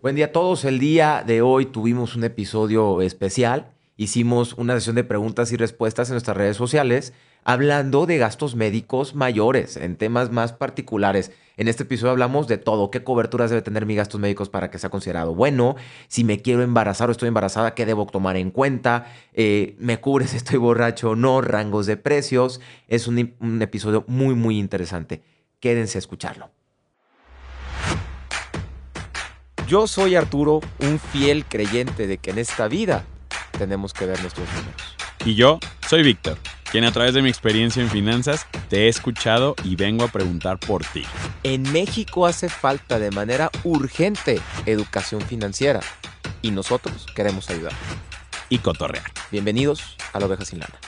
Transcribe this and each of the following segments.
Buen día a todos. El día de hoy tuvimos un episodio especial. Hicimos una sesión de preguntas y respuestas en nuestras redes sociales hablando de gastos médicos mayores, en temas más particulares. En este episodio hablamos de todo, qué coberturas debe tener mi gastos médicos para que sea considerado bueno, si me quiero embarazar o estoy embarazada, qué debo tomar en cuenta, eh, me cubre si estoy borracho o no, rangos de precios. Es un, un episodio muy, muy interesante. Quédense a escucharlo. Yo soy Arturo, un fiel creyente de que en esta vida tenemos que ver nuestros números. Y yo soy Víctor, quien a través de mi experiencia en finanzas te he escuchado y vengo a preguntar por ti. En México hace falta de manera urgente educación financiera y nosotros queremos ayudar. Y cotorrear. Bienvenidos a la oveja sin lana.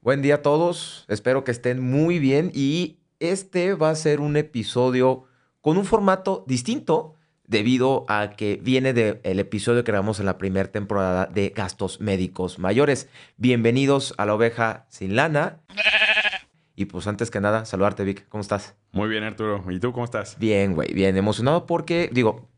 Buen día a todos, espero que estén muy bien y este va a ser un episodio con un formato distinto debido a que viene del episodio que grabamos en la primera temporada de gastos médicos mayores. Bienvenidos a la oveja sin lana. Y pues antes que nada, saludarte Vic, ¿cómo estás? Muy bien Arturo, ¿y tú cómo estás? Bien, güey, bien emocionado porque, digo,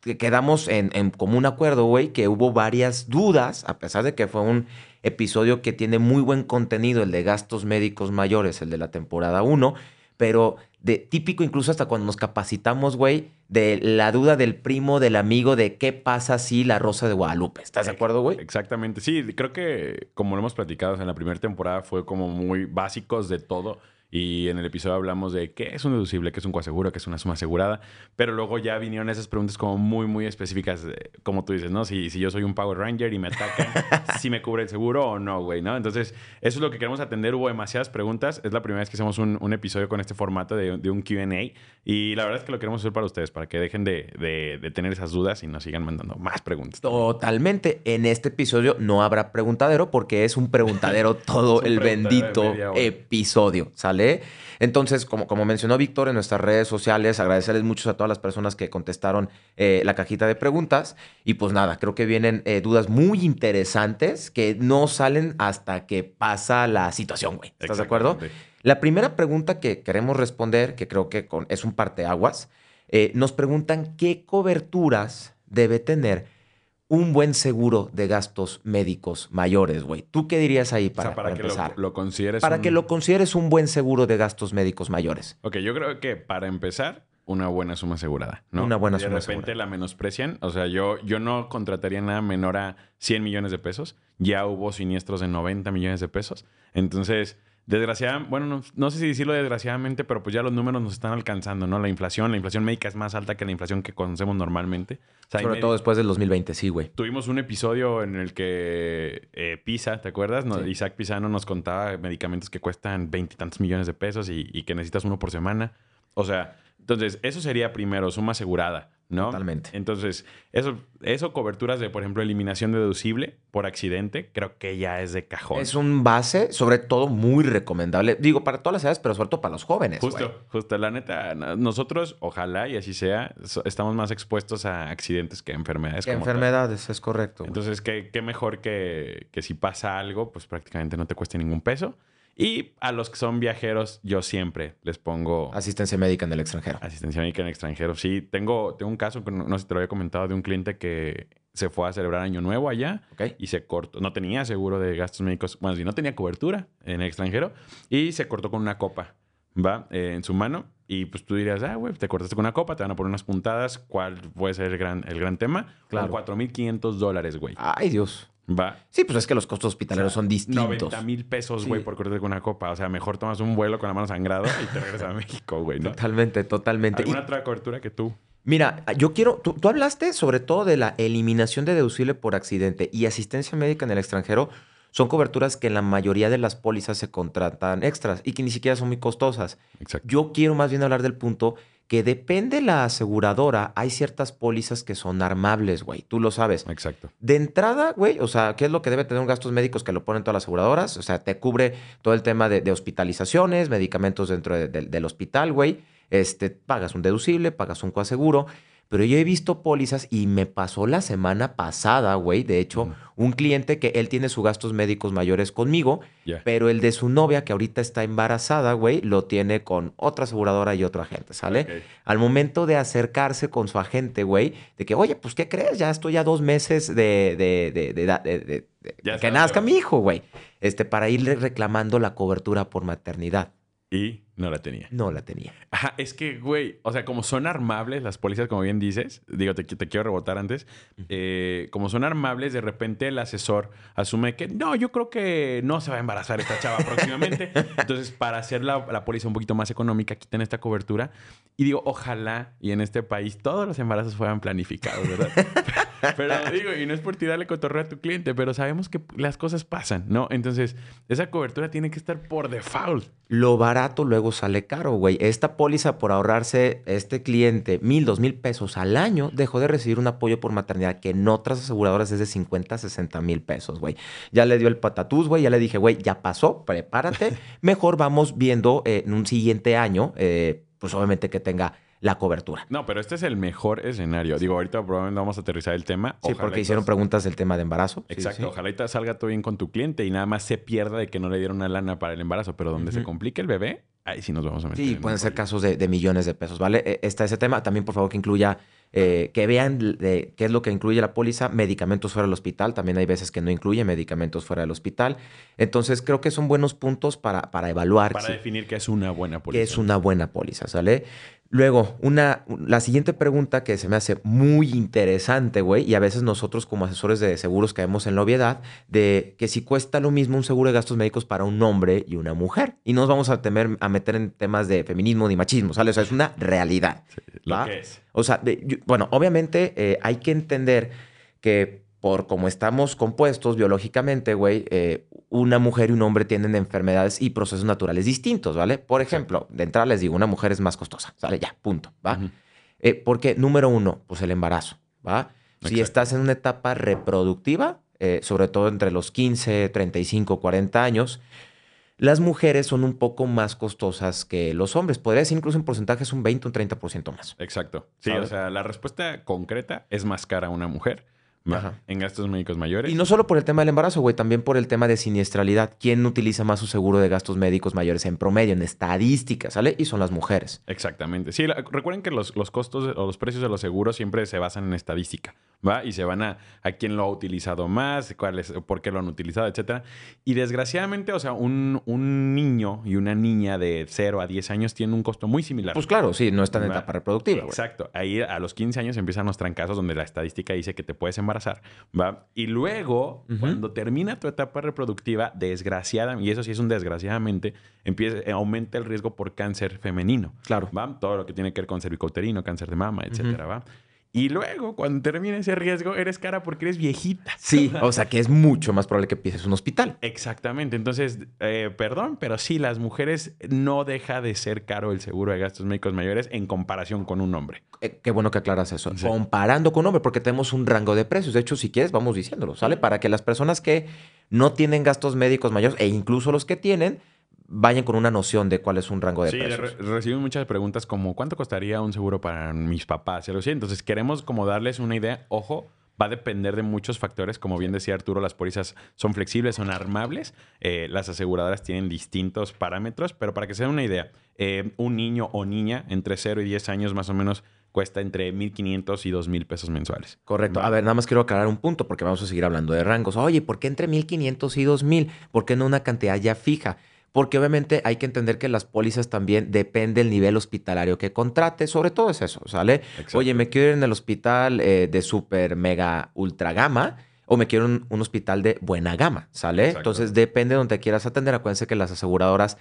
quedamos en, en común acuerdo, güey, que hubo varias dudas, a pesar de que fue un episodio que tiene muy buen contenido, el de gastos médicos mayores, el de la temporada 1, pero de típico incluso hasta cuando nos capacitamos, güey, de la duda del primo, del amigo, de qué pasa si la Rosa de Guadalupe. ¿Estás de acuerdo, güey? Exactamente. Sí, creo que como lo hemos platicado en la primera temporada fue como muy básicos de todo. Y en el episodio hablamos de qué es un deducible, qué es un coaseguro, qué es una suma asegurada. Pero luego ya vinieron esas preguntas como muy, muy específicas, como tú dices, ¿no? Si, si yo soy un Power Ranger y me atacan, si me cubre el seguro o no, güey, ¿no? Entonces, eso es lo que queremos atender. Hubo demasiadas preguntas. Es la primera vez que hacemos un, un episodio con este formato de, de un QA. Y la verdad es que lo queremos hacer para ustedes, para que dejen de, de, de tener esas dudas y nos sigan mandando más preguntas. Totalmente. En este episodio no habrá preguntadero porque es un preguntadero todo un el preguntadero de bendito media episodio, ¿sale? Entonces, como, como mencionó Víctor en nuestras redes sociales, agradecerles mucho a todas las personas que contestaron eh, la cajita de preguntas. Y pues nada, creo que vienen eh, dudas muy interesantes que no salen hasta que pasa la situación, güey. ¿Estás de acuerdo? La primera pregunta que queremos responder, que creo que con- es un parteaguas, eh, nos preguntan qué coberturas debe tener un buen seguro de gastos médicos mayores, güey. ¿Tú qué dirías ahí para, o sea, para, para que empezar? lo consideres para un- que lo consideres un buen seguro de gastos médicos mayores. Ok, yo creo que para empezar, una buena suma asegurada, ¿no? Una buena de suma repente asegurada. la menosprecian. O sea, yo, yo no contrataría nada menor a 100 millones de pesos. Ya hubo siniestros de 90 millones de pesos. Entonces, desgraciadamente, bueno, no, no sé si decirlo desgraciadamente, pero pues ya los números nos están alcanzando, ¿no? La inflación, la inflación médica es más alta que la inflación que conocemos normalmente. O sea, Sobre todo después del 2020, sí, güey. Tuvimos un episodio en el que eh, Pisa, ¿te acuerdas? No, Sí. Isaac Pisano nos contaba medicamentos que cuestan veintitantos millones de pesos y, y que necesitas uno por semana. O sea, entonces, eso sería primero, suma asegurada, ¿no? Totalmente. Entonces, eso, eso coberturas de, por ejemplo, eliminación deducible por accidente, creo que ya es de cajón. Es un base, sobre todo, muy recomendable. Digo, para todas las edades, pero sobre todo para los jóvenes, güey. Justo, justo. La neta, no- nosotros, ojalá y así sea, estamos más expuestos a accidentes que a enfermedades. Que como tal. enfermedades, es correcto. güey. Entonces, ¿qué, qué mejor que, que si pasa algo, pues prácticamente no te cueste ningún peso. Y a los que son viajeros, yo siempre les pongo Asistencia médica en el extranjero. asistencia médica en extranjero. Sí, tengo, tengo un caso, que no, sé si te lo había comentado, de un cliente que se fue a celebrar Año Nuevo allá y se cortó. No tenía seguro de gastos médicos, bueno, si no tenía cobertura en el extranjero y se cortó con una copa, ¿va? Eh, en su mano. Y pues tú dirías, ah, güey, te cortaste con una copa, te van a poner unas puntadas. ¿Cuál puede ser el gran, el gran tema? Claro. Con 4.500 dólares, güey. Ay, Dios. Va. Sí, pues es que los costos hospitaleros son distintos. 90 mil pesos, güey, Sí. por cortarte con una copa. O sea, mejor tomas un vuelo con la mano sangrada y te regresas a México, güey, ¿no? Totalmente, totalmente. Y- ¿Alguna otra cobertura que tú? Mira, yo quiero, tú, tú hablaste sobre todo de la eliminación de deducible por accidente y asistencia médica en el extranjero. Son coberturas que en la mayoría de las pólizas se contratan extras y que ni siquiera son muy costosas. Exacto. Yo quiero más bien hablar del punto que depende la aseguradora, hay ciertas pólizas que son armables, güey. Tú lo sabes. Exacto. De entrada, güey, o sea, ¿qué es lo que debe tener un gastos médicos que lo ponen todas las aseguradoras? O sea, te cubre todo el tema de, de hospitalizaciones, medicamentos dentro de- de- del hospital, güey. Este, pagas un deducible, pagas un coaseguro. Pero yo he visto pólizas y me pasó la semana pasada, güey, de hecho, un cliente que él tiene sus gastos médicos mayores conmigo, pero el de su novia, que ahorita está embarazada, güey, lo tiene con otra aseguradora y otro agente, ¿sale? Al momento de acercarse con su agente, güey, de que, oye, pues, ¿qué crees? Ya estoy a dos meses de, de, de, de, de- de- de- de Ya que nazca mi hijo, güey. Este, para irle reclamando la cobertura por maternidad. Y no la tenía. No la tenía. Ajá, es que, güey, o sea, como son armables las policías, como bien dices, digo, te, te quiero rebotar antes, eh, como son armables, de repente el asesor asume que, no, yo creo que no se va a embarazar esta chava próximamente. Entonces, para hacer la, la póliza un poquito más económica, quitan esta cobertura. Y digo, ojalá y en este país todos los embarazos fueran planificados, ¿verdad? pero digo, y no es por tirarle cotorreo a tu cliente, pero sabemos que las cosas pasan, ¿no? Entonces, esa cobertura tiene que estar por default. Lo barato luego sale caro, güey. Esta póliza por ahorrarse este cliente mil, dos mil pesos al año dejó de recibir un apoyo por maternidad que en otras aseguradoras es de 50, 60 mil pesos, güey. Ya le dio el patatús, güey. Ya le dije, güey, ya pasó, prepárate. Mejor vamos viendo eh, en un siguiente año, eh, pues obviamente que tenga la cobertura. No, pero este es el mejor escenario. Digo, ahorita probablemente vamos a aterrizar el tema. Sí, Ojalá porque hicieron preguntas del tema de embarazo. Exacto, sí. ojalá te salga todo bien con tu cliente y nada más se pierda de que no le dieron una lana para el embarazo, pero donde se complique el bebé, ahí sí nos vamos a meter. Sí, en pueden ser casos de, de millones de pesos, ¿vale? Eh, Está ese tema. También, por favor, que incluya, eh, que vean de qué es lo que incluye la póliza, medicamentos fuera del hospital. También hay veces que no incluye medicamentos fuera del hospital. Entonces, creo que son buenos puntos para, para evaluar Para si- definir que es una buena póliza. que es una buena póliza, ¿sale? Luego, una, la siguiente pregunta que se me hace muy interesante, güey, y a veces nosotros como asesores de seguros caemos en la obviedad de que si cuesta lo mismo un seguro de gastos médicos para un hombre y una mujer. Y no nos vamos a, temer, a meter en temas de feminismo ni machismo, ¿sale? O sea, es una realidad. Que es. O sea, de- yo- bueno, obviamente eh, hay que entender que por como estamos compuestos biológicamente, güey, eh, una mujer y un hombre tienen enfermedades y procesos naturales distintos, ¿vale? Por ejemplo, de entrada les digo, una mujer es más costosa, ¿sale? Ya, punto, ¿va? Eh, porque, número uno, pues el embarazo, ¿va? Si estás en una etapa reproductiva, eh, sobre todo entre los 15, 35, 40 años, las mujeres son un poco más costosas que los hombres. Podría decir incluso en porcentajes un 20, un 30% más. Exacto. Sí, ¿Sabes? o sea, la respuesta concreta es más cara a una mujer. Ajá. en gastos médicos mayores. Y no solo por el tema del embarazo, güey, también por el tema de siniestralidad. ¿Quién utiliza más su seguro de gastos médicos mayores en promedio, en estadísticas, ¿sale? Y son las mujeres. Exactamente. Sí, la- recuerden que los, los costos o los precios de los seguros siempre se basan en estadística, ¿va? Y se van a, a quién lo ha utilizado más, cuál es, por qué lo han utilizado, etcétera. Y desgraciadamente, o sea, un, un niño y una niña de 0 a 10 años tienen un costo muy similar. Pues claro, sí, no están en etapa reproductiva. Exacto. Ahí a los 15 años empiezan los trancazos donde la estadística dice que te puedes embarazar, ¿va? Y luego, cuando termina tu etapa reproductiva, desgraciadamente, y eso sí es un desgraciadamente, empieza, eh, aumenta el riesgo por cáncer femenino. Claro. ¿va? Todo lo que tiene que ver con cervicouterino, cáncer de mama, etcétera, ¿va? Y luego, cuando termina ese riesgo, eres cara porque eres viejita. Sí, o sea que es mucho más probable que pises un hospital. Exactamente. Entonces, eh, perdón, pero sí, las mujeres no deja de ser caro el seguro de gastos médicos mayores en comparación con un hombre. Eh, qué bueno que aclaras eso. Sí. Comparando con un hombre, porque tenemos un rango de precios. De hecho, si quieres, vamos diciéndolo, ¿sale? Para que las personas que no tienen gastos médicos mayores, e incluso los que tienen, vayan con una noción de cuál es un rango de Sí, precios. re- recibí muchas preguntas como ¿cuánto costaría un seguro para mis papás? Entonces queremos como darles una idea. Ojo, va a depender de muchos factores. Como bien decía Arturo, las pólizas son flexibles, son armables. Eh, las aseguradoras tienen distintos parámetros, pero para que se den una idea, eh, un niño o niña entre 0 y 10 años más o menos cuesta entre 1.500 y 2.000 pesos mensuales. Correcto. A ver, nada más quiero aclarar un punto porque vamos a seguir hablando de rangos. Oye, ¿por qué entre 1500 y 2000? ¿Por qué no una cantidad ya fija? Porque obviamente hay que entender que las pólizas también depende del nivel hospitalario que contrate. Sobre todo es eso, ¿sale? Exacto. Oye, me quiero ir en el hospital eh, de super mega ultra gama o me quiero en un hospital de buena gama, ¿sale? Exacto. Entonces depende de donde quieras atender. Acuérdense que las aseguradoras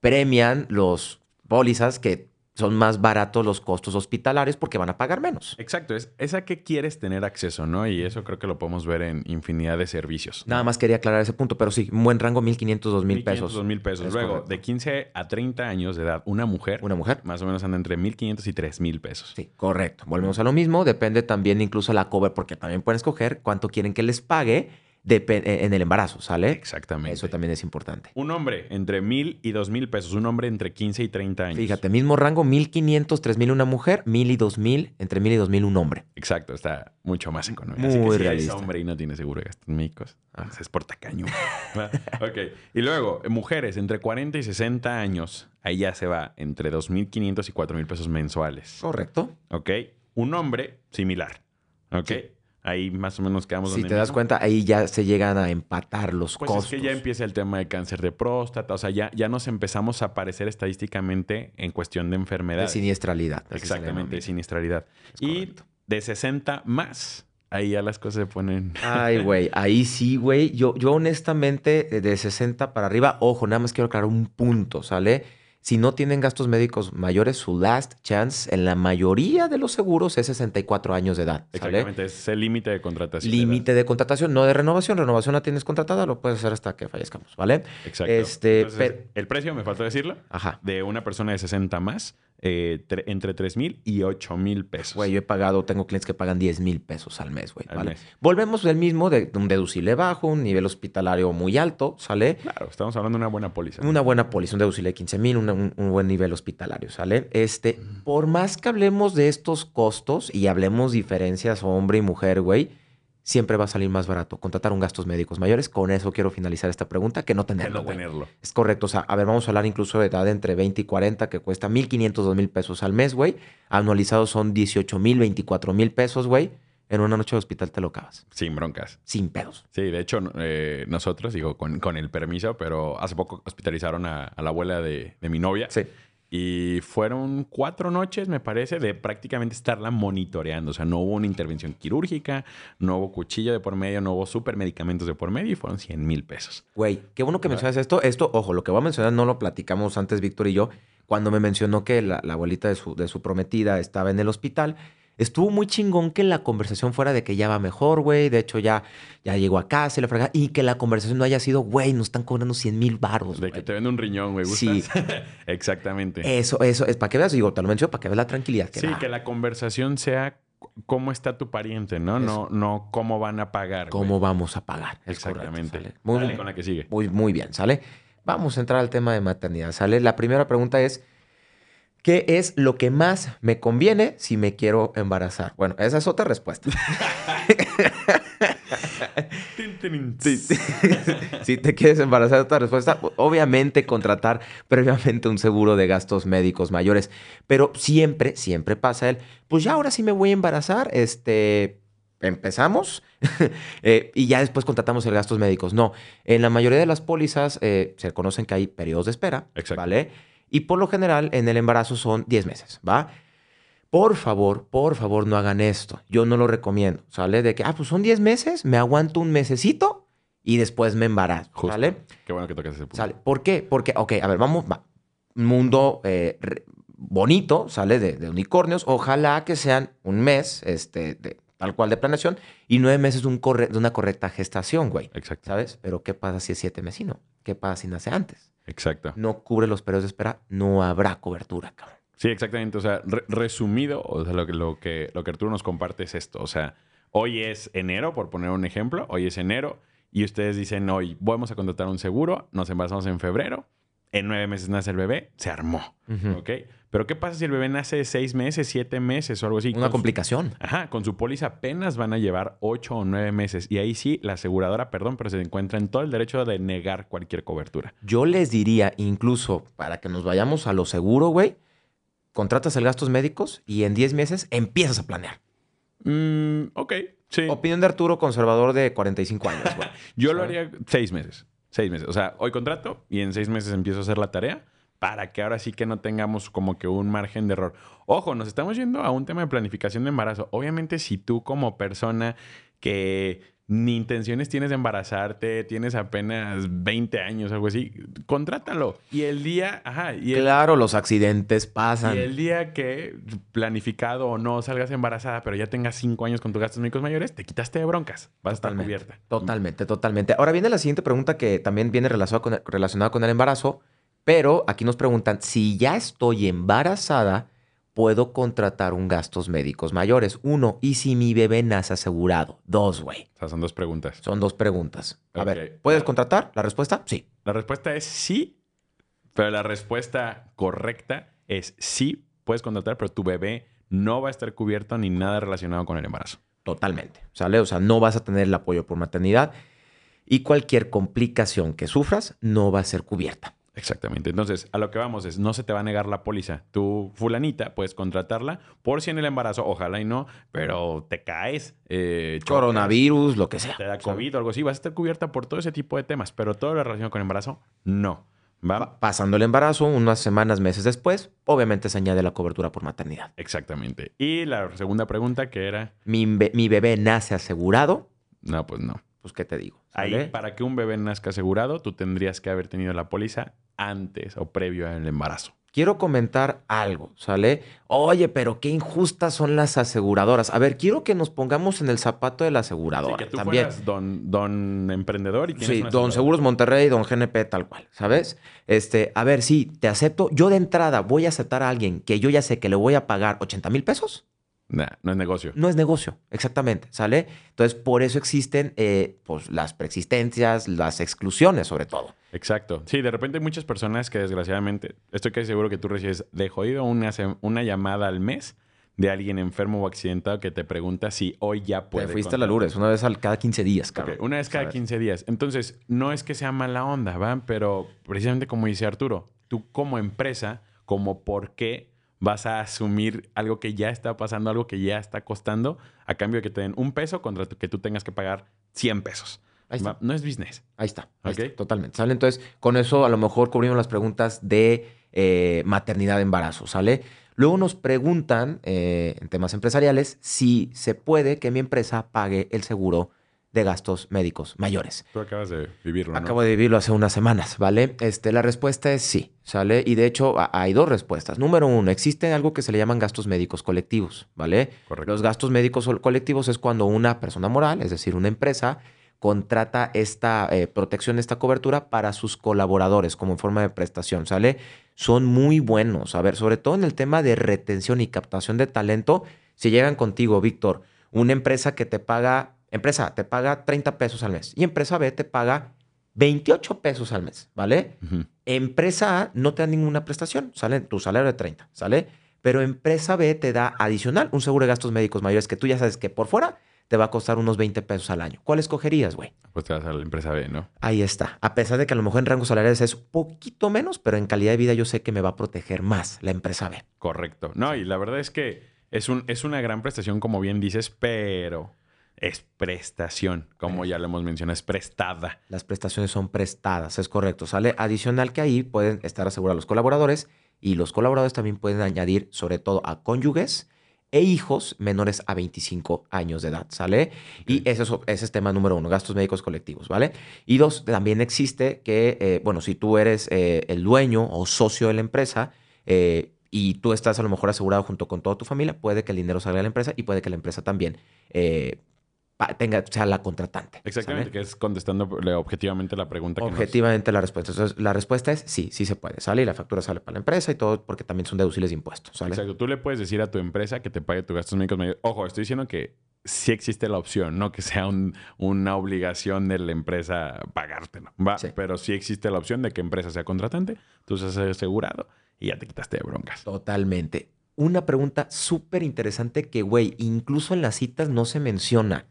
premian los pólizas que son más baratos los costos hospitalarios porque van a pagar menos. Exacto, es, es a qué quieres tener acceso, ¿no? Y eso creo que lo podemos ver en infinidad de servicios. Nada más quería aclarar ese punto, pero sí, un buen rango, 1500, 2000 pesos. 2 mil pesos. Es Luego, correcto. de 15 a 30 años de edad, una mujer, Una mujer. más o menos anda entre 1.500 y 3.000 pesos. Sí, correcto. Volvemos a lo mismo. Depende también incluso la cover, porque también pueden escoger cuánto quieren que les pague en el embarazo, ¿sale? Exactamente. Eso también es importante. Un hombre entre mil y dos mil pesos. Un hombre entre 15 y 30 años. Fíjate, mismo rango, 1500, 3000 una mujer, mil y 2000, entre mil y 2000 un hombre. Exacto, está mucho más económico. Muy Así que realista. Si hombre y no tiene seguro de gastos médicos, pues es por tacaño. ok. Y luego, mujeres entre 40 y 60 años. Ahí ya se va entre 2.500 y 4.000 pesos mensuales. Correcto. Ok. Un hombre similar. Ok. Ahí más o menos quedamos Si donde te das mismo. cuenta, ahí ya se llegan a empatar los Pues costos. es que ya empieza el tema de cáncer de próstata, o sea, ya, ya nos empezamos a aparecer estadísticamente en cuestión de de enfermedades. siniestralidad. Exactamente, de siniestralidad. Es Y correcto. de 60 más, ahí ya las cosas se ponen... Ay, güey, ahí sí, güey. Yo, yo honestamente, de 60 para arriba, ojo, nada más quiero aclarar un punto, ¿sale? Si no tienen gastos médicos mayores, su last chance en la mayoría de los seguros es 64 años de edad, ¿sale? Exactamente, es el límite de contratación. Límite de contratación, no de renovación. Renovación la tienes contratada, lo puedes hacer hasta que fallezcamos, ¿vale? Exacto. Este, Entonces, el precio, me faltó decirlo, Ajá. de una persona de 60 más, eh, tre- entre 3 mil y 8 mil pesos. Güey, yo he pagado, tengo clientes que pagan 10 mil pesos al mes, güey. Al ¿vale? mes. Volvemos del mismo, de un deducible bajo, un nivel hospitalario muy alto, ¿sale? Claro, estamos hablando de una buena póliza. Una buena póliza, un deducible de 15 mil, un, un- un buen nivel hospitalario, ¿sale? Este, por más que hablemos de estos costos y hablemos diferencias hombre y mujer, güey, siempre va a salir más barato contratar un gastos médicos mayores. Con eso quiero finalizar esta pregunta, que no Que tenerlo, no güey. tenerlo. Es correcto. O sea, a ver, vamos a hablar incluso de edad entre 20 y 40, que cuesta 1.500, 2.000 pesos al mes, güey. Anualizados son 18 mil, 24 mil pesos, güey. En una noche de hospital te lo acabas. Sin broncas. Sin pedos. Sí, de hecho, eh, nosotros, digo, con, con el permiso, pero hace poco hospitalizaron a, a la abuela de, de mi novia. Sí. Y fueron cuatro noches, me parece, de prácticamente estarla monitoreando. O sea, no hubo una intervención quirúrgica, no hubo cuchillo de por medio, no hubo supermedicamentos de por medio y fueron 100 mil pesos. Güey, qué bueno que mencionas esto. Esto, ojo, lo que voy a mencionar no lo platicamos antes Víctor y yo. Cuando me mencionó que la, la abuelita de su, de su prometida estaba en el hospital, estuvo muy chingón que la conversación fuera de que ya va mejor, güey. De hecho, ya, ya llegó a casa y la fregada. Y que la conversación no haya sido, güey, nos están cobrando 100 mil baros. De que te vende un riñón, güey. Sí. Exactamente. Eso, eso, es para que veas, digo, te lo menciono para que veas la tranquilidad que sí, que la conversación sea cómo está tu pariente, ¿no? No, no cómo van a pagar. ¿Cómo vamos a pagar? Exactamente. Muy, Dale bien. con la que sigue. Muy, muy bien, ¿sale? Vamos a entrar al tema de maternidad, ¿sale? La primera pregunta es, ¿qué es lo que más me conviene si me quiero embarazar? Bueno, esa es otra respuesta. Si te quieres embarazar, otra respuesta, obviamente contratar previamente un seguro de gastos médicos mayores, pero siempre, siempre pasa el, pues ya ahora sí me voy a embarazar, este, empezamos eh, y ya después contratamos el gastos médicos. No, en la mayoría de las pólizas eh, se conocen que hay periodos de espera, Exacto. ¿vale? Y por lo general en el embarazo son 10 meses, ¿va? Por favor, por favor, no hagan esto. Yo no lo recomiendo, ¿sale? De que, ah, pues son 10 meses, me aguanto un mesecito y después me embarazo, Justo. ¿sale? Qué bueno que tocas ese punto. ¿Sale? ¿Por qué? Porque, ok, a ver, vamos, va. Un mundo eh, bonito, ¿sale? De, de unicornios. Ojalá que sean un mes, este, de, tal cual de planeación, y nueve meses de, un corre- de una correcta gestación, güey. Exacto. ¿Sabes? Pero ¿qué pasa si es siete meses y no? ¿Qué pasa si nace antes? Exacto. No cubre los periodos de espera, no habrá cobertura, cabrón. Sí, exactamente. O sea, re- resumido, o sea, lo que, lo, que, lo que Arturo nos comparte es esto. O sea, hoy es enero, por poner un ejemplo, hoy es enero, y ustedes dicen hoy, vamos a contratar un seguro, nos embarazamos en febrero, en nueve meses nace el bebé, se armó. ¿Ok? Pero ¿qué pasa si el bebé nace seis meses, siete meses o algo así? Una Con su- complicación. Ajá, con su póliza apenas van a llevar ocho o nueve meses. Y ahí sí, la aseguradora, perdón, pero se encuentra en todo el derecho de negar cualquier cobertura. Yo les diría, incluso para que nos vayamos a lo seguro, güey, contratas el gastos médicos y en 10 meses empiezas a planear. Mm, ok, sí. Opinión de Arturo, conservador de 45 años, güey. Yo lo haría seis meses. Seis meses. O sea, hoy contrato y en seis meses empiezo a hacer la tarea para que ahora sí que no tengamos como que un margen de error. Ojo, nos estamos yendo a un tema de planificación de embarazo. Obviamente, si tú como persona que ni intenciones tienes de embarazarte, tienes apenas 20 años, algo así, contrátalo. Y el día, ajá, y el, Claro, los accidentes y pasan. el día que planificado o no salgas embarazada, pero ya tengas cinco años con tus gastos médicos mayores, te quitaste de broncas. Vas a estar cubierta. Totalmente, totalmente. Ahora viene la siguiente pregunta que también viene relacionada con, relacionada con el embarazo, pero aquí nos preguntan, si ya estoy embarazada, puedo contratar un gastos médicos mayores? Uno, ¿y si mi bebé nace asegurado? Dos, güey. O sea, son dos preguntas. Son dos preguntas. A ver, ¿puedes contratar? La respuesta, sí. La respuesta es sí, pero la respuesta correcta es sí, puedes contratar, pero tu bebé no va a estar cubierto ni nada relacionado con el embarazo. Totalmente. ¿Sale? O sea, no vas a tener el apoyo por maternidad y cualquier complicación que sufras no va a ser cubierta. Exactamente. Entonces, a lo que vamos es, no se te va a negar la póliza. Tu fulanita puedes contratarla por si en el embarazo, ojalá y no, pero te caes. eh, chocas, Coronavirus, lo que sea. Te da. COVID o algo así, vas a estar cubierta por todo ese tipo de temas, pero todo lo relacionado con embarazo, no. ¿Va? Pa- Pasando el embarazo, unas semanas, meses después, obviamente se añade la cobertura por maternidad. Exactamente. Y la segunda pregunta que era, Mi, be- mi bebé nace asegurado, no, pues no. Pues ¿qué te digo? Ahí, para que un bebé nazca asegurado, tú tendrías que haber tenido la póliza antes o previo al embarazo. Quiero comentar algo, ¿sale? Oye, pero qué injustas son las aseguradoras. A ver, quiero que nos pongamos en el zapato de la aseguradora. que tú También. fueras don, don emprendedor y Sí, don. Seguros Monterrey, don GNP, tal cual, ¿sabes? Este, a ver, sí, te acepto. Yo de entrada voy a aceptar a alguien que yo ya sé que le voy a pagar 80 mil pesos. Nah, no es negocio. No es negocio, exactamente, ¿sale? Entonces, por eso existen eh, pues, las preexistencias, las exclusiones, sobre todo. Exacto. Sí, de repente hay muchas personas que desgraciadamente, estoy casi seguro que tú recibes de jodido una, una llamada al mes de alguien enfermo o accidentado que te pregunta si hoy ya puede. Te fuiste a la. Lourdes una vez al, cada 15 días, cabrón. una vez cada ¿sabes? 15 días. Entonces, no es que sea mala onda, ¿va? Pero precisamente como dice Arturo, tú como empresa, como por qué vas a asumir algo que ya está pasando, algo que ya está costando, a cambio de que te den un peso contra que tú tengas que pagar 100 pesos. Ahí está. No es business. Ahí está, ahí está, totalmente. ¿Sale? Entonces, con eso a lo mejor cubrimos las preguntas de eh, maternidad, embarazo, ¿sale? Luego nos preguntan eh, en temas empresariales si se puede que mi empresa pague el seguro de gastos médicos mayores. Tú acabas de vivirlo, ¿no? Acabo de vivirlo hace unas semanas, ¿vale? Este, la respuesta es sí, ¿sale? Y de hecho hay dos respuestas. Número uno, existe algo que se le llaman gastos médicos colectivos, ¿vale? Correcto. Los gastos médicos colectivos es cuando una persona moral, es decir, una empresa, contrata esta eh, protección, esta cobertura para sus colaboradores como forma de prestación, ¿sale? Son muy buenos. A ver, sobre todo en el tema de retención y captación de talento, si llegan contigo, Víctor, una empresa que te paga, empresa, te paga 30 pesos al mes y empresa B te paga 28 pesos al mes, ¿vale? Empresa A no te da ninguna prestación, sale tu salario de 30, ¿sale? Pero empresa B te da adicional un seguro de gastos médicos mayores que tú ya sabes que por fuera te va a costar unos 20 pesos al año. ¿Cuál escogerías, güey? Pues te vas a la empresa B, ¿no? Ahí está. A pesar de que a lo mejor en rangos salariales es poquito menos, pero en calidad de vida yo sé que me va a proteger más la empresa B. Correcto. No, y la verdad es que es, un, es una gran prestación, como bien dices, pero es prestación, como ya lo hemos mencionado, es prestada. Las prestaciones son prestadas, es correcto. Sale adicional que ahí pueden estar asegurados los colaboradores y los colaboradores también pueden añadir sobre todo a cónyuges e hijos menores a 25 años de edad, ¿sale? Y ese es, ese es tema número uno, gastos médicos colectivos, ¿vale? Y dos, también existe que, eh, bueno, si tú eres eh, el dueño o socio de la empresa eh, y tú estás a lo mejor asegurado junto con toda tu familia, puede que el dinero salga de la empresa y puede que la empresa también eh, tenga, sea la contratante. Exactamente, ¿sale? que es contestando objetivamente la pregunta que nos- Objetivamente la respuesta. Entonces, la respuesta es sí, sí se puede. Sale y la factura sale para la empresa y todo porque también son deducibles de impuestos. ¿sale? Exacto. Tú le puedes decir a tu empresa que te pague tus gastos médicos mayores. Ojo, estoy diciendo que sí existe la opción, no que sea un- una obligación de la empresa pagártelo. ¿va? Sí. Pero sí existe la opción de que empresa sea contratante, tú seas asegurado y ya te quitaste de broncas. Totalmente. Una pregunta súper interesante que, güey, incluso en las citas no se menciona.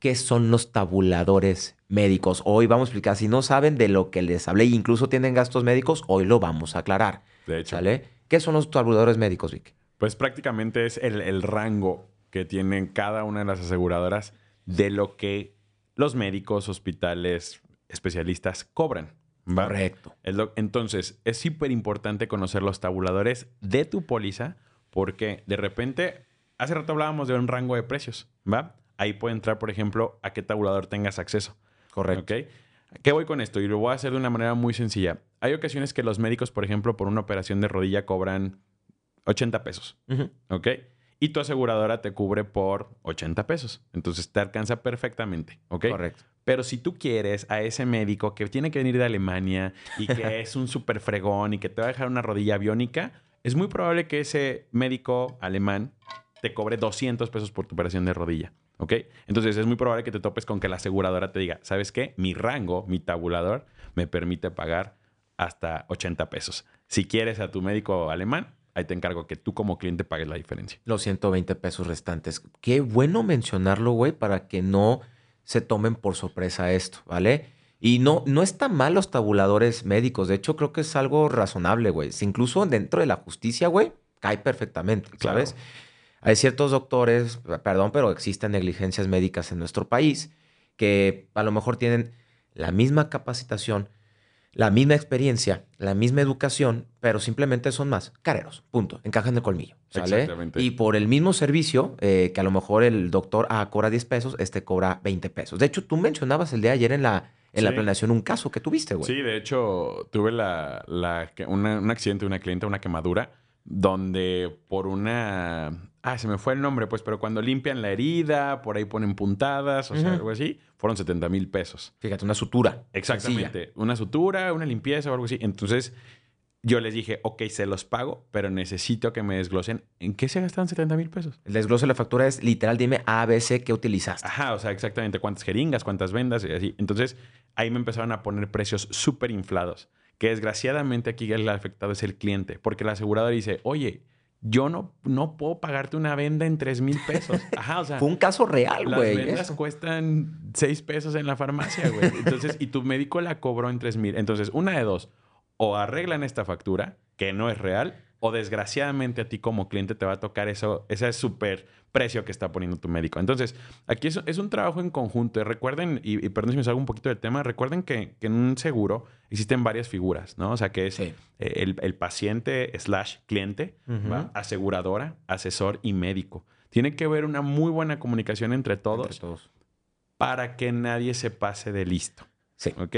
¿Qué son los tabuladores médicos? Hoy vamos a explicar. Si no saben de lo que les hablé incluso tienen gastos médicos, hoy lo vamos a aclarar. De hecho, ¿Sale? ¿Qué son los tabuladores médicos, Vic? pues prácticamente es el, el rango que tienen cada una de las aseguradoras de lo que los médicos, hospitales, especialistas cobran. ¿va? Correcto. Entonces, es súper importante conocer los tabuladores de tu póliza porque de repente, hace rato hablábamos de un rango de precios, ¿va? Ahí puede entrar, por ejemplo, a qué tabulador tengas acceso. Correcto. ¿Qué voy con esto? Y lo voy a hacer de una manera muy sencilla. Hay ocasiones que los médicos, por ejemplo, por una operación de rodilla cobran 80 pesos. ¿ok? Y tu aseguradora te cubre por 80 pesos. Entonces te alcanza perfectamente, ¿ok? Correcto. Pero si tú quieres a ese médico que tiene que venir de Alemania y que es un súper fregón y que te va a dejar una rodilla biónica, es muy probable que ese médico alemán te cobre 200 pesos por tu operación de rodilla. ¿Ok? Entonces es muy probable que te topes con que la aseguradora te diga, ¿sabes qué? Mi rango, mi tabulador, me permite pagar hasta 80 pesos. Si quieres a tu médico alemán, ahí te encargo que tú como cliente pagues la diferencia. Los 120 pesos restantes. Qué bueno mencionarlo, güey, para que no se tomen por sorpresa esto, ¿vale? Y no, no están mal los tabuladores médicos. De hecho, creo que es algo razonable, güey. Incluso dentro de la justicia, güey, cae perfectamente, ¿sabes? Hay ciertos doctores, perdón, pero existen negligencias médicas en nuestro país que a lo mejor tienen la misma capacitación, la misma experiencia, la misma educación, pero simplemente son más careros, punto, encajan de colmillo, ¿sale? Exactamente. Y por el mismo servicio, eh, que a lo mejor el doctor ah, cobra 10 pesos, este cobra 20 pesos. De hecho, tú mencionabas el de ayer en la, en la planeación un caso que tuviste, güey. Sí, de hecho, tuve la, un accidente de una cliente, una quemadura, donde por una Ah, se me fue el nombre, pues, pero cuando limpian la herida, por ahí ponen puntadas, o sea, algo así, fueron 70 mil pesos. Fíjate, una sutura. Exactamente. Una sutura, una limpieza o algo así. Entonces, yo les dije, ok, se los pago, pero necesito que me desglosen. ¿En qué se gastan 70 mil pesos? El desglose de la factura es literal, dime A, B, C, ¿qué utilizaste? Ajá, o sea, exactamente cuántas jeringas, cuántas vendas y así. Entonces, ahí me empezaron a poner precios súper inflados. Que desgraciadamente aquí el afectado es el cliente, porque la aseguradora dice, oye, yo no, no puedo pagarte una venda en 3 mil pesos. Ajá, o sea. Fue un caso real, güey. Las vendas cuestan 6 pesos en la farmacia, güey. Entonces, y tu médico la cobró en 3 mil. Entonces, una de dos. O arreglan esta factura, que no es real, o desgraciadamente a ti como cliente te va a tocar eso, ese súper precio que está poniendo tu médico. Entonces, aquí es, es un trabajo en conjunto. recuerden, y, perdón si me salgo un poquito del tema, recuerden que, en un seguro existen varias figuras, ¿no? O sea, que es eh, el, paciente slash cliente, aseguradora, asesor y médico. Tiene que haber una muy buena comunicación entre todos, entre todos. para que nadie se pase de listo. Sí. ¿Ok?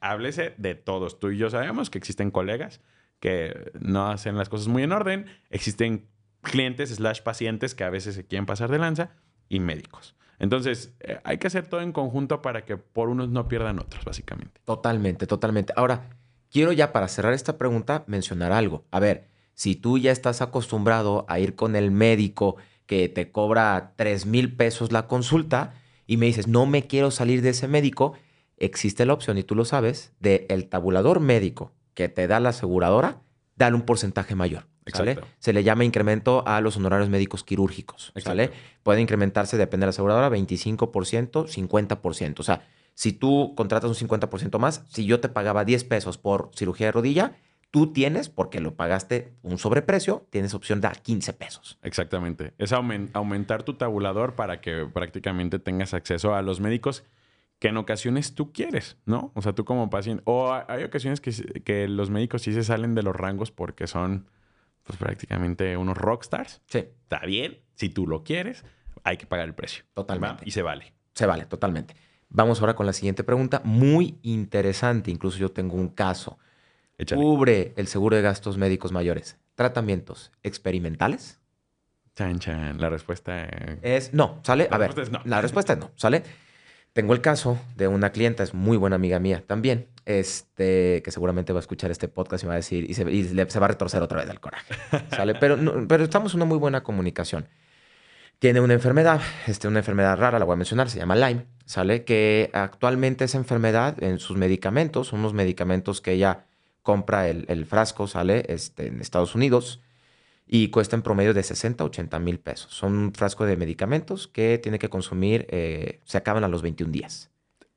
Háblese de todos. Tú y yo sabemos que existen colegas que no hacen las cosas muy en orden. Existen clientes slash pacientes que a veces se quieren pasar de lanza y médicos. Entonces, eh, hay que hacer todo en conjunto para que por unos no pierdan otros, básicamente. Totalmente, totalmente. Ahora, quiero ya para cerrar esta pregunta mencionar algo. A ver, si tú ya estás acostumbrado a ir con el médico que te cobra 3 mil pesos la consulta y me dices, no me quiero salir de ese médico, existe la opción, y tú lo sabes, de el tabulador médico que te da la aseguradora, dar un porcentaje mayor. ¿sale? Se le llama incremento a los honorarios médicos quirúrgicos. ¿sale? Puede incrementarse, depende de la aseguradora, 25%, 50%. O sea, si tú contratas un 50% más, si yo te pagaba 10 pesos por cirugía de rodilla, tú tienes, porque lo pagaste un sobreprecio, tienes opción de 15 pesos. Exactamente. Es aumentar tu tabulador para que prácticamente tengas acceso a los médicos que en ocasiones tú quieres, ¿no? O sea, tú como paciente. O hay ocasiones que, que los médicos sí se salen de los rangos porque son, pues prácticamente unos rockstars. Sí. Está bien, si tú lo quieres, hay que pagar el precio. Totalmente. Y se vale. Se vale, totalmente. Vamos ahora con la siguiente pregunta, muy interesante. Incluso yo tengo un caso. Cubre el seguro de gastos médicos mayores. ¿Tratamientos experimentales? Chan, chan. La respuesta es no, ¿sale? a ver, no. la respuesta es no, ¿sale? Tengo el caso de una clienta, es muy buena amiga mía también, este, que seguramente va a escuchar este podcast y va a decir, y se, va a retorcer otra vez del coraje, ¿sale? Pero, pero estamos en una muy buena comunicación. Tiene una enfermedad, este, una enfermedad rara, la voy a mencionar, se llama Lyme, ¿sale? Que actualmente esa enfermedad en sus medicamentos, son unos medicamentos que ella compra el, el frasco, ¿sale? Este, en Estados Unidos, y cuesta en promedio de 60 a 80 mil pesos. Son un frasco de medicamentos que tiene que consumir, eh, se acaban a los 21 días.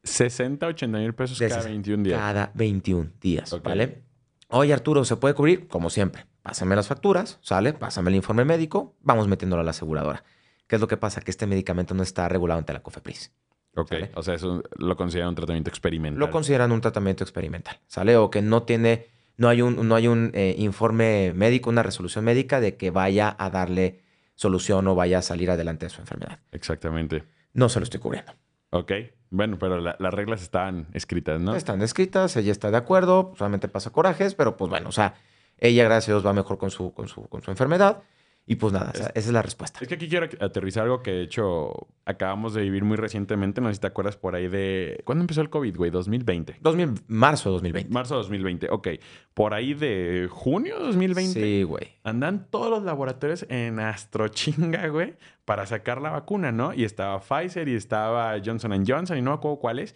60 a 80 mil pesos cada 21 días. Cada 21 días, ¿vale? Oye, Arturo, ¿se puede cubrir? Como siempre, pásame las facturas, ¿sale? Pásame el informe médico, vamos metiéndolo a la aseguradora. ¿Qué es lo que pasa? Que este medicamento no está regulado ante la COFEPRIS. Ok, o sea, eso lo consideran un tratamiento experimental. Lo consideran un tratamiento experimental, ¿sale? O que no tiene no hay un, no hay un eh, informe médico, una resolución médica de que vaya a darle solución o vaya a salir adelante de su enfermedad. Exactamente. No se lo estoy cubriendo. Ok, bueno, pero las reglas están escritas, ¿no? Están escritas, ella está de acuerdo, solamente pasa corajes, pero pues bueno, o sea, ella gracias a Dios va mejor con su, con su, con su enfermedad Y pues nada, esa, esa es la respuesta. Es que aquí quiero aterrizar algo que de hecho acabamos de vivir muy recientemente. No sé si te acuerdas por ahí de. ¿Cuándo empezó el COVID, güey? 2020. 2000, marzo de 2020. Marzo de 2020, ok. Por ahí de junio de 2020. Sí, güey. Andan todos los laboratorios en astrochinga, güey, para sacar la vacuna, ¿no? Y estaba Pfizer y estaba Johnson Johnson y no me acuerdo cuáles.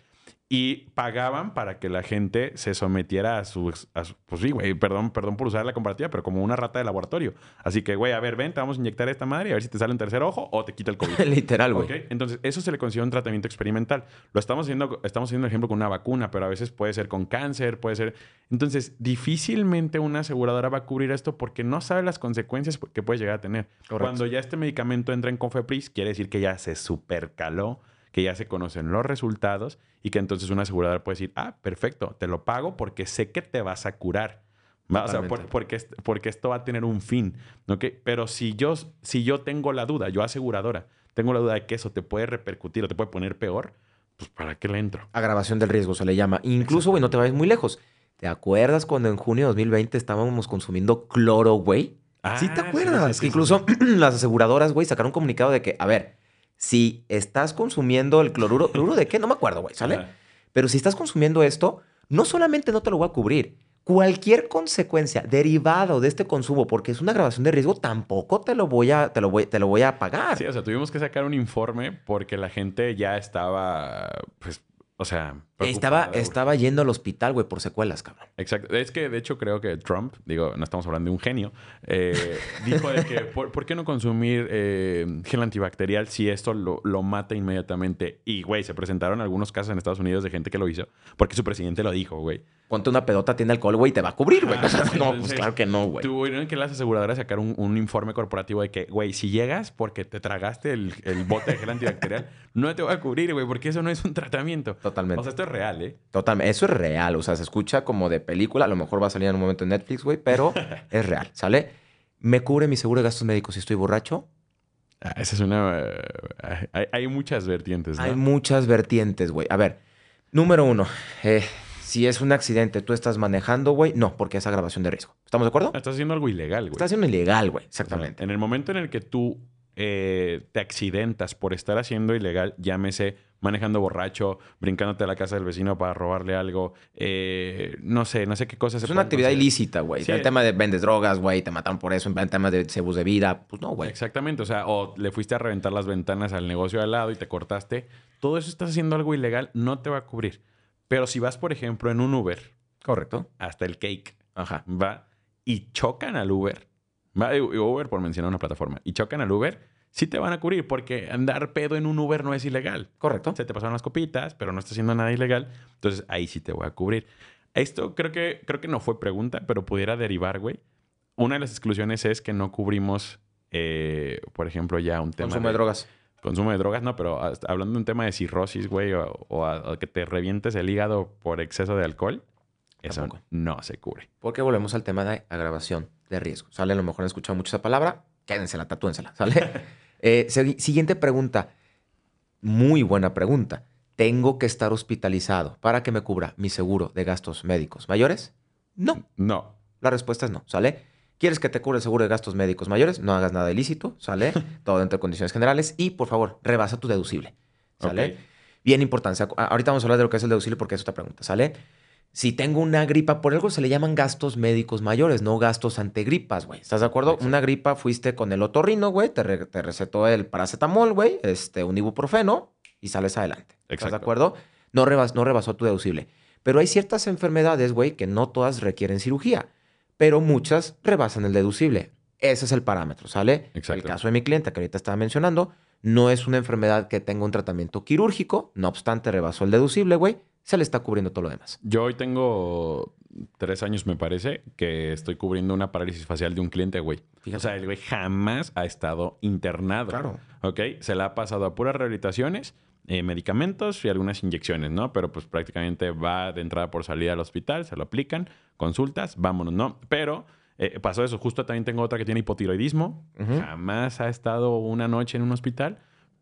Y pagaban para que la gente se sometiera a sus... a su- pues sí, güey, perdón, perdón por usar la comparativa, pero como una rata de laboratorio. Así que, güey, a ver, ven, te vamos a inyectar esta madre y a ver si te sale un tercer ojo o te quita el COVID. Literal, güey. Entonces, eso se le considera un tratamiento experimental. Lo estamos haciendo, estamos haciendo ejemplo con una vacuna, pero a veces puede ser con cáncer, puede ser. Entonces, difícilmente una aseguradora va a cubrir esto porque no sabe las consecuencias que puede llegar a tener. Correcto. Cuando ya este medicamento entra en Cofepris, quiere decir que ya se supercaló, que ya se conocen los resultados y que entonces una aseguradora puede decir, ah, perfecto, te lo pago porque sé que te vas a curar. O sea, por- porque, porque esto va a tener un fin. ¿ok? Pero si yo, si yo tengo la duda, yo aseguradora, tengo la duda de que eso te puede repercutir o te puede poner peor, pues ¿para qué le entro? Agravación del riesgo se le llama. Incluso, güey, no te vayas muy lejos. ¿Te acuerdas cuando en junio de 2020 estábamos consumiendo cloro, güey? sí, te Ah, acuerdas. sí, incluso las aseguradoras, güey, sacaron un comunicado de que, a ver, si estás consumiendo el cloruro, ¿cloruro de qué? No me acuerdo, güey, ¿sale? Ajá. Pero si estás consumiendo esto, no solamente no te lo voy a cubrir, cualquier consecuencia derivada de este consumo, porque es una grabación de riesgo, tampoco te lo voy a, te lo voy, te lo voy a pagar. Sí, o sea, tuvimos que sacar un informe porque la gente ya estaba, pues, o sea... estaba, estaba yendo al hospital, güey, por secuelas, cabrón. Exacto. Es que de hecho creo que Trump, digo, no estamos hablando de un genio, eh, dijo de que ¿por, por qué no consumir eh, gel antibacterial si esto lo, lo mata inmediatamente? Y, güey, se presentaron algunos casos en Estados Unidos de gente que lo hizo porque su presidente lo dijo, güey. Ponte una pedota, tiene alcohol, güey, y te va a cubrir, güey. Ah, O sea, no, pues claro que no, güey. Tuvieron que las aseguradoras sacar un, un informe corporativo de que, güey, si llegas porque te tragaste el, el bote de gel antibacterial, no te va a cubrir, güey, porque eso no es un tratamiento. Totalmente. O sea, esto es real, ¿eh? Totalmente. Eso es real. O sea, se escucha como de película. A lo mejor va a salir en un momento en Netflix, güey, pero es real, ¿sale? ¿Me cubre mi seguro de gastos médicos si estoy borracho? Ah, esa es una... eh, hay, hay muchas vertientes, ¿no? Hay muchas vertientes, güey. A ver, número uno. eh, si es un accidente, tú estás manejando, güey. No, porque es agravación de riesgo. ¿Estamos de acuerdo? Estás haciendo algo ilegal, güey. Estás haciendo ilegal, güey. O sea, Exactamente. en el momento en el que tú eh, te accidentas por estar haciendo ilegal, llámese manejando borracho, brincándote a la casa del vecino para robarle algo, eh, no sé, no sé qué cosas se Es una actividad ilícita, güey. Sí. El tema de vendes drogas, güey, te mataron por eso, el tema de cebus de vida, pues no, güey. Exactamente, o sea, o le fuiste a reventar las ventanas al negocio de al lado y te cortaste. Todo eso estás haciendo algo ilegal, no te va a cubrir. Pero si vas, por ejemplo, en un Uber Correcto. hasta el cake, Ajá. va y chocan al Uber, Uber por mencionar una plataforma, y chocan al Uber, sí te van a cubrir porque andar pedo en un Uber no es ilegal. Correcto. Se te pasaron las copitas, pero no estás haciendo nada ilegal, entonces ahí sí te voy a cubrir. Esto creo que, creo que no fue pregunta, pero pudiera derivar, güey. Una de las exclusiones es que no cubrimos, eh, por ejemplo, ya un tema Consumo de drogas. consumo de drogas, no, pero hasta- hablando de un tema de cirrosis, güey, o, o a- que te revientes el hígado por exceso de alcohol, eso no se cubre. Porque volvemos al tema de agravación de riesgo. ¿Sale? A lo mejor han escuchado mucho esa palabra. Quédensela, tatúensela. ¿Sale? Eh, siguiente pregunta. Muy buena pregunta. ¿Tengo que estar hospitalizado para que me cubra mi seguro de gastos médicos mayores? No. No. La respuesta es no. ¿Sale? ¿Quieres que te cubra el seguro de gastos médicos mayores? No hagas nada ilícito. ¿Sale? Todo dentro de condiciones generales. Y, por favor, rebasa tu deducible. ¿Sale? Bien importante. Ahorita vamos a hablar de lo que es el deducible porque es otra pregunta, ¿sale? Si tengo una gripa, por algo se le llaman gastos médicos mayores, no gastos ante gripas, güey. ¿Estás de acuerdo? Exacto. Una gripa, fuiste con el otorrino, güey, te, re- te recetó el paracetamol, güey, este, un ibuprofeno y sales adelante. ¿Estás de Exacto. acuerdo? No, rebas- no rebasó tu deducible. Pero hay ciertas enfermedades, güey, que no todas requieren cirugía, pero muchas rebasan el deducible. Ese es el parámetro, ¿sale? Exacto. El caso de mi cliente que ahorita estaba mencionando, no es una enfermedad que tenga un tratamiento quirúrgico, no obstante rebasó el deducible, güey, se le está cubriendo todo lo demás. Yo hoy tengo tres años, me parece, que estoy cubriendo una parálisis facial de un cliente, güey. Fíjate. O sea, el güey jamás ha estado internado. Claro. ¿Ok? Se le ha pasado a puras rehabilitaciones, eh, medicamentos y algunas inyecciones, ¿no? Pero pues prácticamente va de entrada por salida al hospital, se lo aplican, consultas, vámonos, ¿no? Pero eh, pasó eso. Justo también tengo otra que tiene hipotiroidismo. Jamás ha estado una noche en un hospital.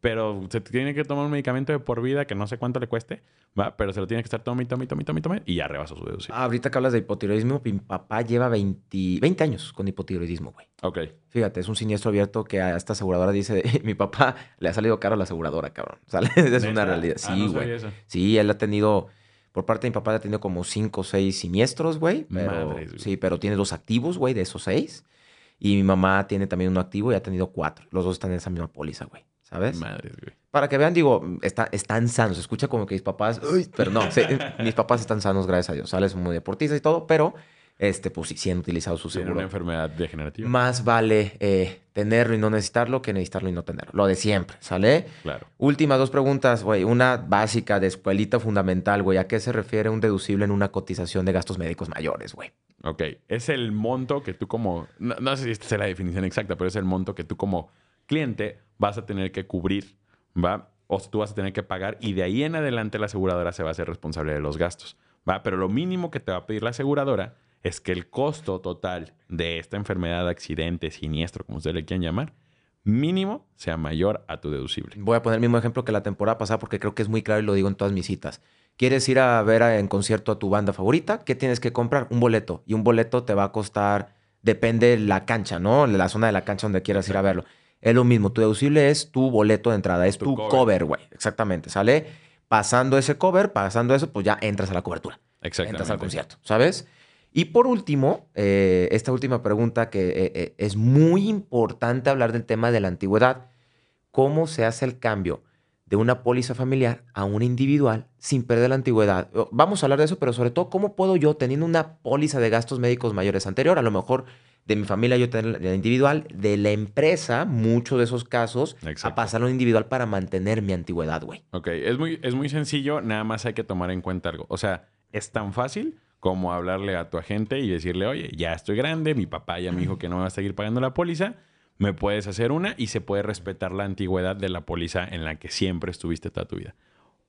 Pero se tiene que tomar un medicamento de por vida que no sé cuánto le cueste, ¿va? Pero se lo tiene que estar tomando, tomando, tomando, tomando, y ya rebasó su deducible. Ah, ahorita que hablas de hipotiroidismo, mi papá lleva 20, 20 años con hipotiroidismo, güey. Ok. Fíjate, es un siniestro abierto que a esta aseguradora dice, mi papá le ha salido caro a la aseguradora, cabrón. ¿Sale? Es una realidad. Ah, Sí, no güey. eso. sí, él ha tenido, por parte de mi papá, ha tenido como 5 o 6 siniestros, güey. Pero, güey. sí, pero tiene dos activos, güey, de esos 6. Y mi mamá tiene también uno activo y ha tenido cuatro. Los dos están en esa misma póliza, güey. ¿Sabes? Madres, güey. Para que vean, digo, está- están sanos. Se escucha como que mis papás, "Uy", pero no, sí, mis papás están sanos, gracias a Dios. ¿Sales? Son muy deportistas y todo, pero, este, pues sí, sí han utilizado su Tiene seguro. una enfermedad degenerativa. Más vale eh, tenerlo y no necesitarlo que necesitarlo y no tenerlo. Lo de siempre, ¿sale? Claro. Últimas dos preguntas, güey. Una básica de escuelita fundamental, güey. ¿A qué se refiere un deducible en una cotización de gastos médicos mayores, güey? Ok. Es el monto que tú como... No, no sé si esta es la definición exacta, pero es el monto que tú como cliente vas a tener que cubrir, ¿va? O tú vas a tener que pagar y de ahí en adelante la aseguradora se va a hacer responsable de los gastos, ¿va? Pero lo mínimo que te va a pedir la aseguradora es que el costo total de esta enfermedad, accidente, siniestro, como ustedes le quieran llamar, mínimo sea mayor a tu deducible. Voy a poner el mismo ejemplo que la temporada pasada porque creo que es muy claro y lo digo en todas mis citas. ¿Quieres ir a ver en concierto a tu banda favorita? ¿Qué tienes que comprar? Un boleto. Y un boleto te va a costar, depende la cancha, ¿no? La zona de la cancha donde quieras ir a verlo. Es lo mismo, tu deducible es tu boleto de entrada, es Tu tu cover. güey. Exactamente, ¿sale? Pasando ese cover, pasando eso, pues ya entras a la cobertura. Exactamente. entras al concierto, ¿sabes? Y por último, eh, esta última pregunta que eh, eh, es muy importante hablar del tema de la antigüedad. ¿Cómo se hace el cambio de una póliza familiar a una individual sin perder la antigüedad? Vamos a hablar de eso, pero sobre todo, ¿cómo puedo yo, teniendo una póliza de gastos médicos mayores anterior, a lo mejor de mi familia yo tener la individual, de la empresa, muchos de esos casos, Exacto. a pasarlo a una individual para mantener mi antigüedad, güey? Ok, es muy, es muy sencillo, nada más hay que tomar en cuenta algo. O sea, es tan fácil como hablarle a tu agente y decirle, oye, ya estoy grande, mi papá ya me dijo que no me va a seguir pagando la póliza, me puedes hacer una y se puede respetar la antigüedad de la póliza en la que siempre estuviste toda tu vida.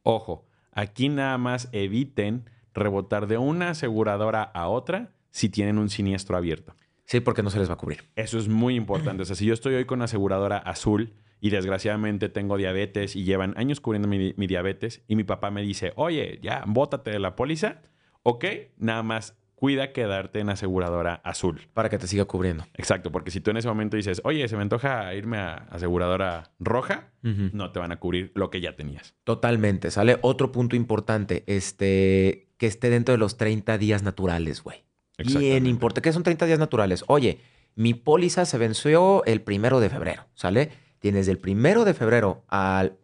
Ojo, aquí nada más eviten rebotar de una aseguradora a otra si tienen un siniestro abierto. Sí, porque no se les va a cubrir. Eso es muy importante. O sea, si yo estoy hoy con aseguradora azul y desgraciadamente tengo diabetes y llevan años cubriendo mi, mi diabetes y mi papá me dice, oye, ya, bótate de la póliza, ok, nada más cuida quedarte en aseguradora azul. Para que te siga cubriendo. Exacto, porque si tú en ese momento dices, oye, se me antoja irme a aseguradora roja, no te van a cubrir lo que ya tenías. Totalmente, ¿sale? Otro punto importante, este, que esté dentro de los 30 días naturales, güey. Bien importante. ¿Qué son 30 días naturales? Oye, mi póliza se venció el primero de febrero, ¿sale? Tienes del primero de febrero al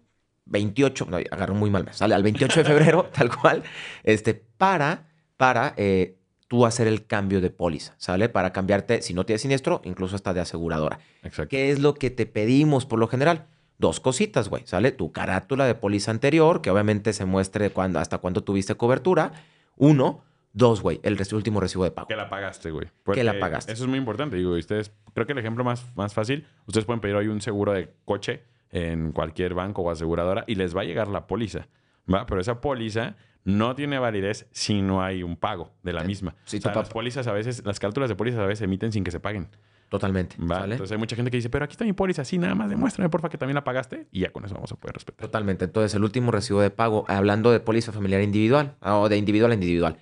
28, no, agarró muy mal mes, ¿sale? Al 28 de febrero, tal cual, este, para, para eh, tú hacer el cambio de póliza, ¿sale? Para cambiarte, si no tienes siniestro, incluso hasta de aseguradora. Exacto. ¿Qué es lo que te pedimos por lo general? Dos cositas, güey, ¿sale? Tu carátula de póliza anterior, que obviamente se muestre cuando, hasta cuándo tuviste cobertura. Uno. Dos, güey, el último recibo de pago. Que la pagaste, güey. Que la pagaste. Eso es muy importante. Digo, ustedes, creo que el ejemplo más, más fácil, ustedes pueden pedir hoy un seguro de coche en cualquier banco o aseguradora y les va a llegar la póliza, ¿va? Pero esa póliza no tiene validez si no hay un pago de la misma. Sí, o sea, las pólizas a veces, las cápsulas de pólizas a veces se emiten sin que se paguen, Totalmente, ¿va? ¿sale? Entonces hay mucha gente que dice, pero aquí está mi póliza, sí, nada más demuéstrame, porfa, que también la pagaste y ya con eso vamos a poder respetar. Totalmente. Entonces, el último recibo de pago, hablando de póliza familiar individual, ah, o de individual a individual.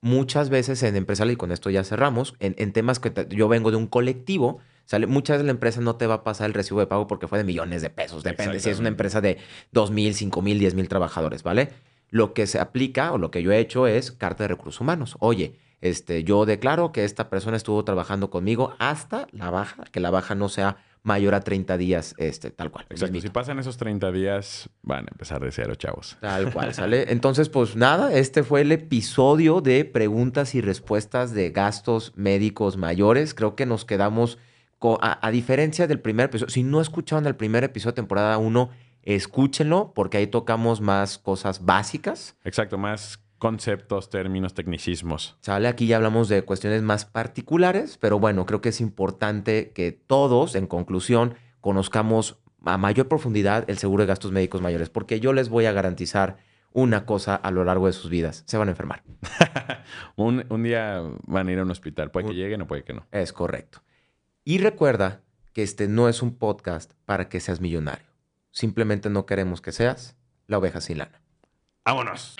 Muchas veces en empresarial, y con esto ya cerramos, en, temas que yo vengo de un colectivo, ¿sale? Muchas veces la empresa no te va a pasar el recibo de pago porque fue de millones de pesos. Depende si es una empresa de 2 mil, 5 mil, 10 mil trabajadores, ¿vale? Lo que se aplica o lo que yo he hecho es carta de recursos humanos. Oye, este, yo declaro que esta persona estuvo trabajando conmigo hasta la baja, que la baja no sea mayor a 30 días, este, tal cual. Exacto. Si pasan esos 30 días, van a empezar de cero, chavos. Tal cual, ¿sale? Entonces, pues nada, este fue el episodio de preguntas y respuestas de gastos médicos mayores. Creo que nos quedamos, a, a diferencia del primer episodio, si no escucharon el primer episodio de temporada 1, escúchenlo porque ahí tocamos más cosas básicas. Exacto, más conceptos, términos, tecnicismos. ¿Sale? Aquí ya hablamos de cuestiones más particulares, pero bueno, creo que es importante que todos, en conclusión, conozcamos a mayor profundidad el seguro de gastos médicos mayores, porque yo les voy a garantizar una cosa a lo largo de sus vidas, se van a enfermar. un, un día van a ir a un hospital. Puede que lleguen o puede que no. Es correcto. Y recuerda que este no es un podcast para que seas millonario, Simplemente no queremos que seas la oveja sin lana. ¡Vámonos!